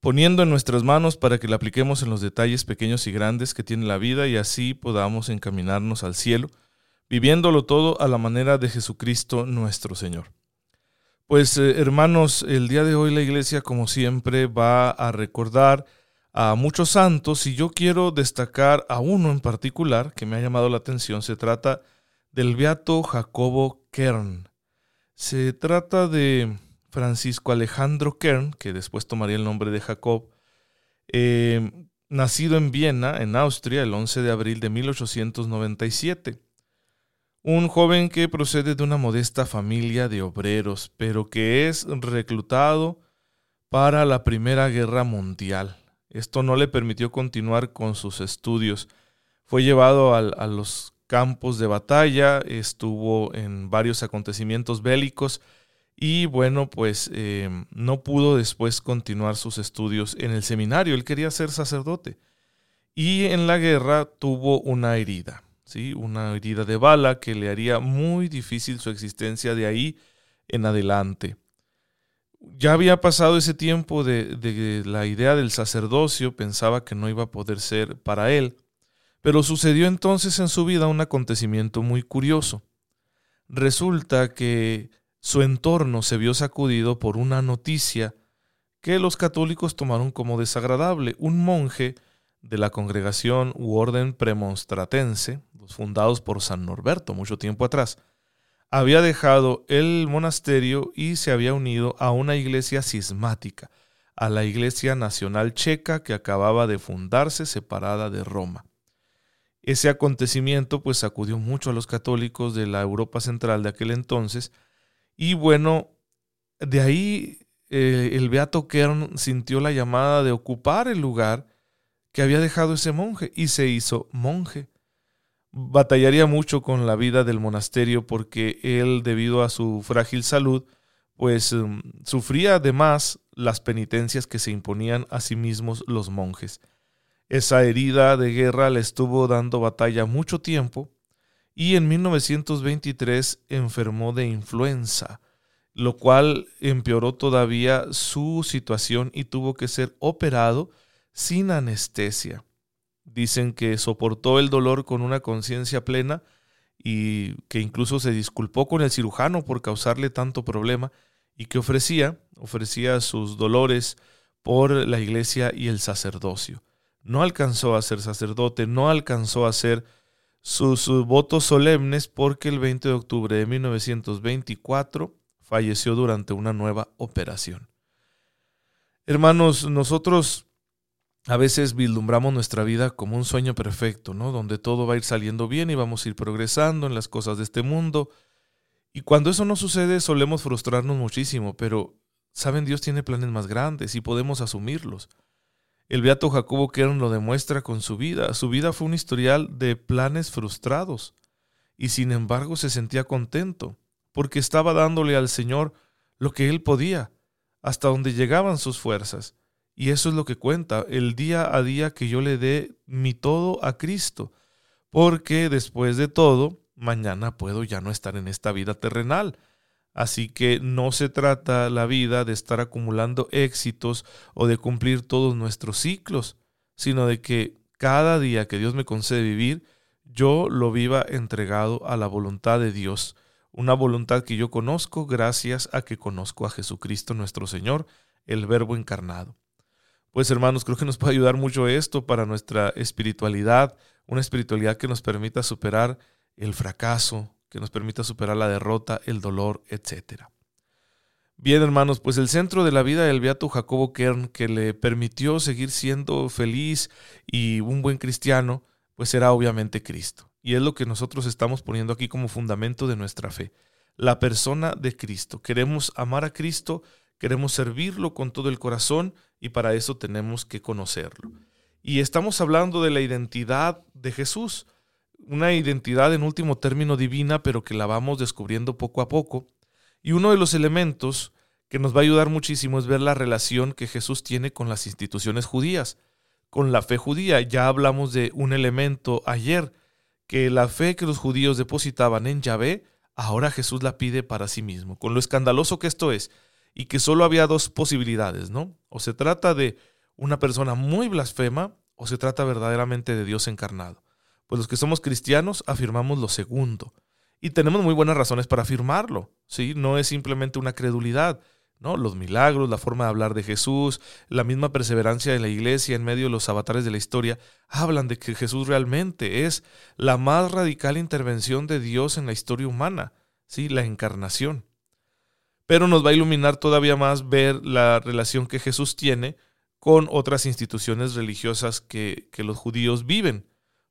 poniendo en nuestras manos para que la apliquemos en los detalles pequeños y grandes que tiene la vida y así podamos encaminarnos al cielo, viviéndolo todo a la manera de Jesucristo nuestro Señor. Pues eh, hermanos, el día de hoy la iglesia como siempre va a recordar a muchos santos y yo quiero destacar a uno en particular que me ha llamado la atención. Se trata del beato Jacobo Kern. Se trata de Francisco Alejandro Kern, que después tomaría el nombre de Jacob, eh, nacido en Viena, en Austria, el 11 de abril de 1897. Un joven que procede de una modesta familia de obreros, pero que es reclutado para la Primera Guerra Mundial. Esto no le permitió continuar con sus estudios. Fue llevado a los campos de batalla, estuvo en varios acontecimientos bélicos, y bueno, pues em, no pudo después continuar sus estudios en el seminario, él quería ser sacerdote. Y en la guerra tuvo una herida, ¿sí? una herida de bala que le haría muy difícil su existencia de ahí en adelante. Ya había pasado ese tiempo de, de la idea del sacerdocio, pensaba que no iba a poder ser para él, pero sucedió entonces en su vida un acontecimiento muy curioso. Resulta que su entorno se vio sacudido por una noticia que los católicos tomaron como desagradable. Un monje de la congregación u orden premonstratense, fundados por San Norberto mucho tiempo atrás, había dejado el monasterio y se había unido a una iglesia cismática, a la Iglesia Nacional Checa que acababa de fundarse separada de Roma. Ese acontecimiento pues sacudió mucho a los católicos de la Europa central de aquel entonces, y bueno, de ahí eh, el beato Kern sintió la llamada de ocupar el lugar que había dejado ese monje y se hizo monje. Batallaría mucho con la vida del monasterio porque él, debido a su frágil salud, pues um, sufría además las penitencias que se imponían a sí mismos los monjes. Esa herida de guerra le estuvo dando batalla mucho tiempo y en 1923 enfermó de influenza, lo cual empeoró todavía su situación y tuvo que ser operado sin anestesia. Dicen que soportó el dolor con una conciencia plena y que incluso se disculpó con el cirujano por causarle tanto problema y que ofrecía, ofrecía sus dolores por la iglesia y el sacerdocio. No alcanzó a ser sacerdote, no alcanzó a ser sus, votos solemnes porque el 20 de octubre de 1924 falleció durante una nueva operación. Hermanos, nosotros a veces vislumbramos nuestra vida como un sueño perfecto, ¿no? Donde todo va a ir saliendo bien y vamos a ir progresando en las cosas de este mundo. Y cuando eso no sucede, solemos frustrarnos muchísimo, pero, ¿saben? Dios tiene planes más grandes y podemos asumirlos. El beato Jacobo Kern lo demuestra con su vida. Su vida fue un historial de planes frustrados y sin embargo se sentía contento porque estaba dándole al Señor lo que él podía, hasta donde llegaban sus fuerzas. Y eso es lo que cuenta, el día a día que yo le dé mi todo a Cristo, porque después de todo, mañana puedo ya no estar en esta vida terrenal Así que no se trata la vida de estar acumulando éxitos o de cumplir todos nuestros ciclos, sino de que cada día que Dios me concede vivir, yo lo viva entregado a la voluntad de Dios, una voluntad que yo conozco gracias a que conozco a Jesucristo nuestro Señor, el Verbo encarnado. Pues hermanos, creo que nos puede ayudar mucho esto para nuestra espiritualidad, una espiritualidad que nos permita superar el fracaso, que nos permita superar la derrota, el dolor, etc. Bien, hermanos, pues el centro de la vida del beato Jacobo Kern, que le permitió seguir siendo feliz y un buen cristiano, pues era obviamente Cristo. Y es lo que nosotros estamos poniendo aquí como fundamento de nuestra fe. La persona de Cristo. Queremos amar a Cristo, queremos servirlo con todo el corazón y para eso tenemos que conocerlo. Y estamos hablando de la identidad de Jesús, una identidad en último término divina, pero que la vamos descubriendo poco a poco. Y uno de los elementos que nos va a ayudar muchísimo es ver la relación que Jesús tiene con las instituciones judías, con la fe judía. Ya hablamos de un elemento ayer, que la fe que los judíos depositaban en Yahvé, ahora Jesús la pide para sí mismo, con lo escandaloso que esto es, y que solo había dos posibilidades, ¿no? O se trata de una persona muy blasfema, o se trata verdaderamente de Dios encarnado. Pues los que somos cristianos afirmamos lo segundo. Y tenemos muy buenas razones para afirmarlo, ¿sí? No es simplemente una credulidad, ¿no? Los milagros, la forma de hablar de Jesús, la misma perseverancia de la iglesia en medio de los avatares de la historia, hablan de que Jesús realmente es la más radical intervención de Dios en la historia humana, ¿sí? La encarnación. Pero nos va a iluminar todavía más ver la relación que Jesús tiene con otras instituciones religiosas que, que los judíos viven.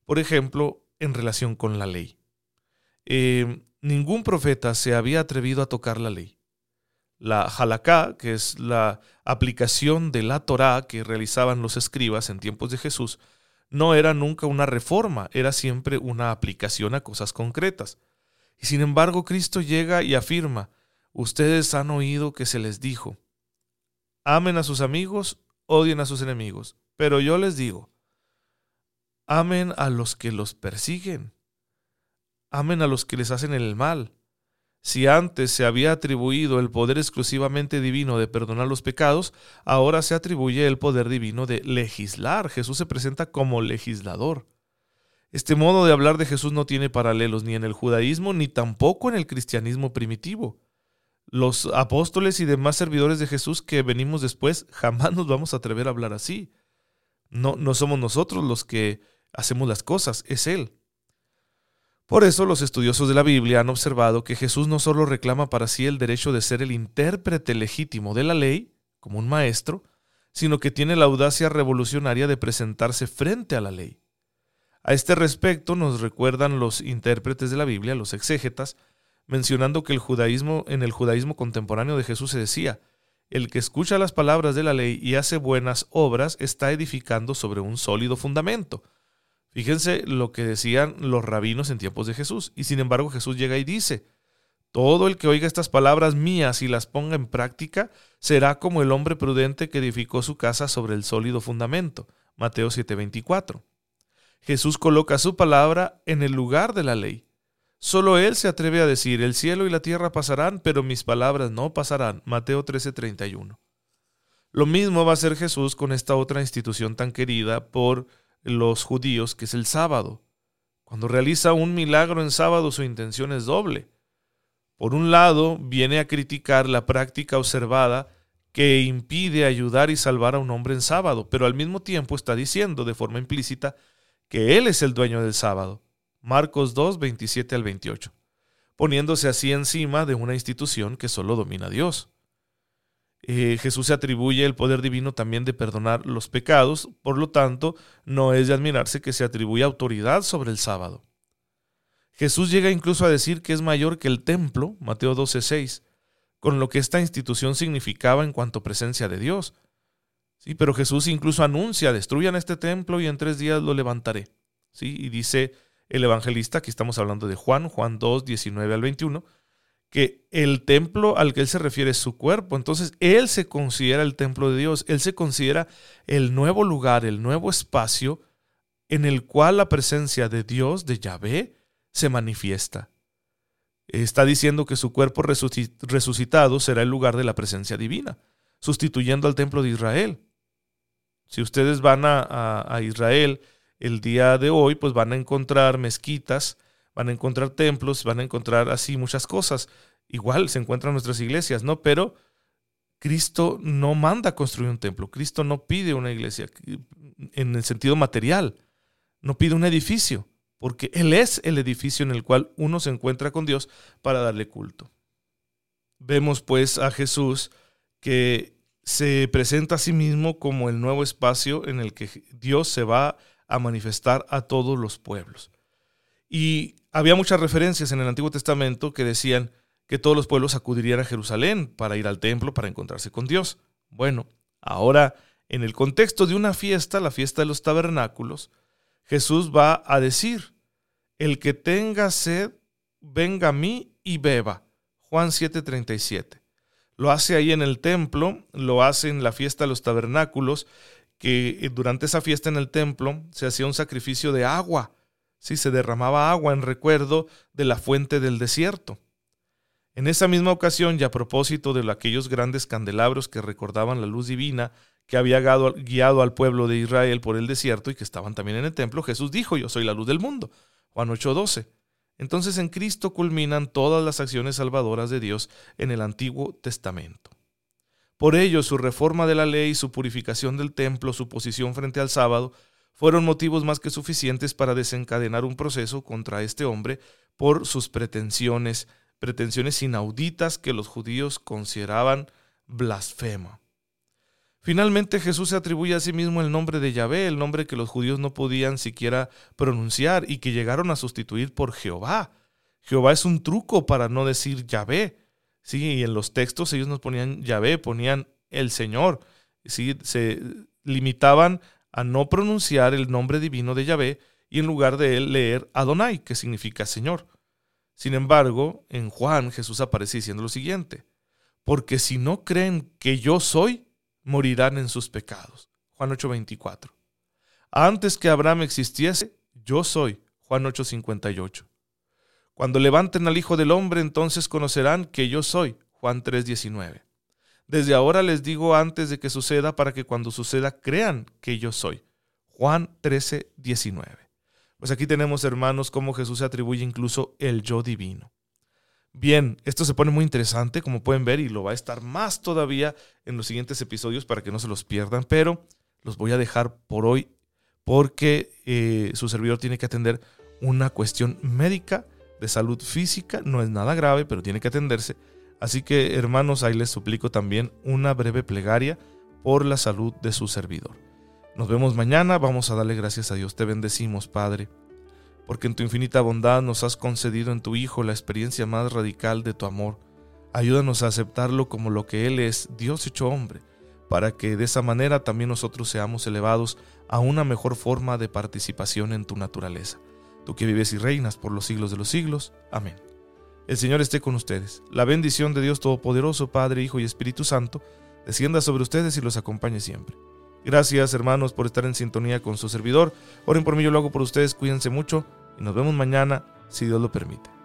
Por ejemplo, en relación con la ley. Eh, ningún profeta se había atrevido a tocar la ley. La halaká, que es la aplicación de la Torá que realizaban los escribas en tiempos de Jesús, no era nunca una reforma, era siempre una aplicación a cosas concretas. Y sin embargo, Cristo llega y afirma, ustedes han oído que se les dijo, amen a sus amigos, odien a sus enemigos, pero yo les digo, amen a los que los persiguen, amen a los que les hacen el mal, si antes se había atribuido el poder exclusivamente divino de perdonar los pecados, ahora se atribuye el poder divino de legislar. Jesús se presenta como legislador. Este modo de hablar de Jesús no tiene paralelos ni en el judaísmo ni tampoco en el cristianismo primitivo. Los apóstoles y demás servidores de Jesús que venimos después jamás nos vamos a atrever a hablar así. No, no somos nosotros los que hacemos las cosas, es Él. Por eso los estudiosos de la Biblia han observado que Jesús no solo reclama para sí el derecho de ser el intérprete legítimo de la ley, como un maestro, sino que tiene la audacia revolucionaria de presentarse frente a la ley. A este respecto nos recuerdan los intérpretes de la Biblia, los exégetas, mencionando que el judaísmo, en el judaísmo contemporáneo de Jesús se decía, el que escucha las palabras de la ley y hace buenas obras está edificando sobre un sólido fundamento. Fíjense lo que decían los rabinos en tiempos de Jesús. Y sin embargo Jesús llega y dice, todo el que oiga estas palabras mías y las ponga en práctica será como el hombre prudente que edificó su casa sobre el sólido fundamento. Mateo 7:24. Jesús coloca su palabra en el lugar de la ley. Solo Él se atreve a decir, el cielo y la tierra pasarán, pero mis palabras no pasarán. Mateo 13:31. Lo mismo va a hacer Jesús con esta otra institución tan querida por los judíos, que es el sábado. Cuando realiza un milagro en sábado, su intención es doble. Por un lado, viene a criticar la práctica observada que impide ayudar y salvar a un hombre en sábado, pero al mismo tiempo está diciendo de forma implícita que Él es el dueño del sábado. Marcos 2, 27 al 28, poniéndose así encima de una institución que solo domina Dios. Eh, Jesús se atribuye el poder divino también de perdonar los pecados, por lo tanto, no es de admirarse que se atribuya autoridad sobre el sábado. Jesús llega incluso a decir que es mayor que el templo, Mateo 12:6, con lo que esta institución significaba en cuanto presencia de Dios. Sí, pero Jesús incluso anuncia, destruyan este templo y en tres días lo levantaré. ¿Sí? Y dice el evangelista, aquí estamos hablando de Juan, Juan 2, 19 al 21, que el templo al que él se refiere es su cuerpo. Entonces, él se considera el templo de Dios, él se considera el nuevo lugar, el nuevo espacio en el cual la presencia de Dios, de Yahvé, se manifiesta. Está diciendo que su cuerpo resucitado será el lugar de la presencia divina, sustituyendo al templo de Israel. Si ustedes van a, a Israel el día de hoy, pues van a encontrar mezquitas, van a encontrar templos, van a encontrar así muchas cosas. Igual se encuentran nuestras iglesias, ¿no? Pero Cristo no manda construir un templo, Cristo no pide una iglesia en el sentido material, no pide un edificio, porque Él es el edificio en el cual uno se encuentra con Dios para darle culto. Vemos pues a Jesús que se presenta a sí mismo como el nuevo espacio en el que Dios se va a manifestar a todos los pueblos. Y había muchas referencias en el Antiguo Testamento que decían que todos los pueblos acudirían a Jerusalén para ir al templo para encontrarse con Dios. Bueno, ahora, en el contexto de una fiesta, la fiesta de los tabernáculos, Jesús va a decir, el que tenga sed, venga a mí y beba. Juan 7:37. Lo hace ahí en el templo, lo hace en la fiesta de los tabernáculos, que eh, durante esa fiesta en el templo se hacía un sacrificio de agua. Sí, se derramaba agua en recuerdo de la fuente del desierto. En esa misma ocasión, y a propósito de aquellos grandes candelabros que recordaban la luz divina que había guiado al pueblo de Israel por el desierto y que estaban también en el templo, Jesús dijo, yo soy la luz del mundo. Juan 8:12. Entonces en Cristo culminan todas las acciones salvadoras de Dios en el Antiguo Testamento. Por ello, su reforma de la ley, su purificación del templo, su posición frente al sábado, fueron motivos más que suficientes para desencadenar un proceso contra este hombre por sus pretensiones, pretensiones inauditas que los judíos consideraban blasfema. Finalmente Jesús se atribuye a sí mismo el nombre de Yahvé, el nombre que los judíos no podían siquiera pronunciar y que llegaron a sustituir por Jehová. Jehová es un truco para no decir Yahvé. Sí, y en los textos ellos nos ponían Yahvé, ponían el Señor. Sí, se limitaban a no pronunciar el nombre divino de Yahvé y en lugar de él leer Adonai, que significa Señor. Sin embargo, en Juan Jesús aparece diciendo lo siguiente, porque si no creen que yo soy, morirán en sus pecados. Juan 8:24. Antes que Abraham existiese, yo soy. Juan 8:58. Cuando levanten al Hijo del Hombre, entonces conocerán que yo soy. Juan 3:19. Desde ahora les digo antes de que suceda para que cuando suceda crean que yo soy. Juan 13:19. Pues aquí tenemos, hermanos, cómo Jesús se atribuye incluso el yo divino. Bien, esto se pone muy interesante, como pueden ver, y lo va a estar más todavía en los siguientes episodios para que no se los pierdan, pero los voy a dejar por hoy porque eh, su servidor tiene que atender una cuestión médica de salud física, no es nada grave, pero tiene que atenderse. Así que, hermanos, ahí les suplico también una breve plegaria por la salud de su servidor. Nos vemos mañana, vamos a darle gracias a Dios, te bendecimos, Padre porque en tu infinita bondad nos has concedido en tu Hijo la experiencia más radical de tu amor. Ayúdanos a aceptarlo como lo que Él es, Dios hecho hombre, para que de esa manera también nosotros seamos elevados a una mejor forma de participación en tu naturaleza. Tú que vives y reinas por los siglos de los siglos. Amén. El Señor esté con ustedes. La bendición de Dios Todopoderoso, Padre, Hijo y Espíritu Santo, descienda sobre ustedes y los acompañe siempre. Gracias hermanos por estar en sintonía con su servidor. Oren por mí, yo lo hago por ustedes. Cuídense mucho y nos vemos mañana si Dios lo permite.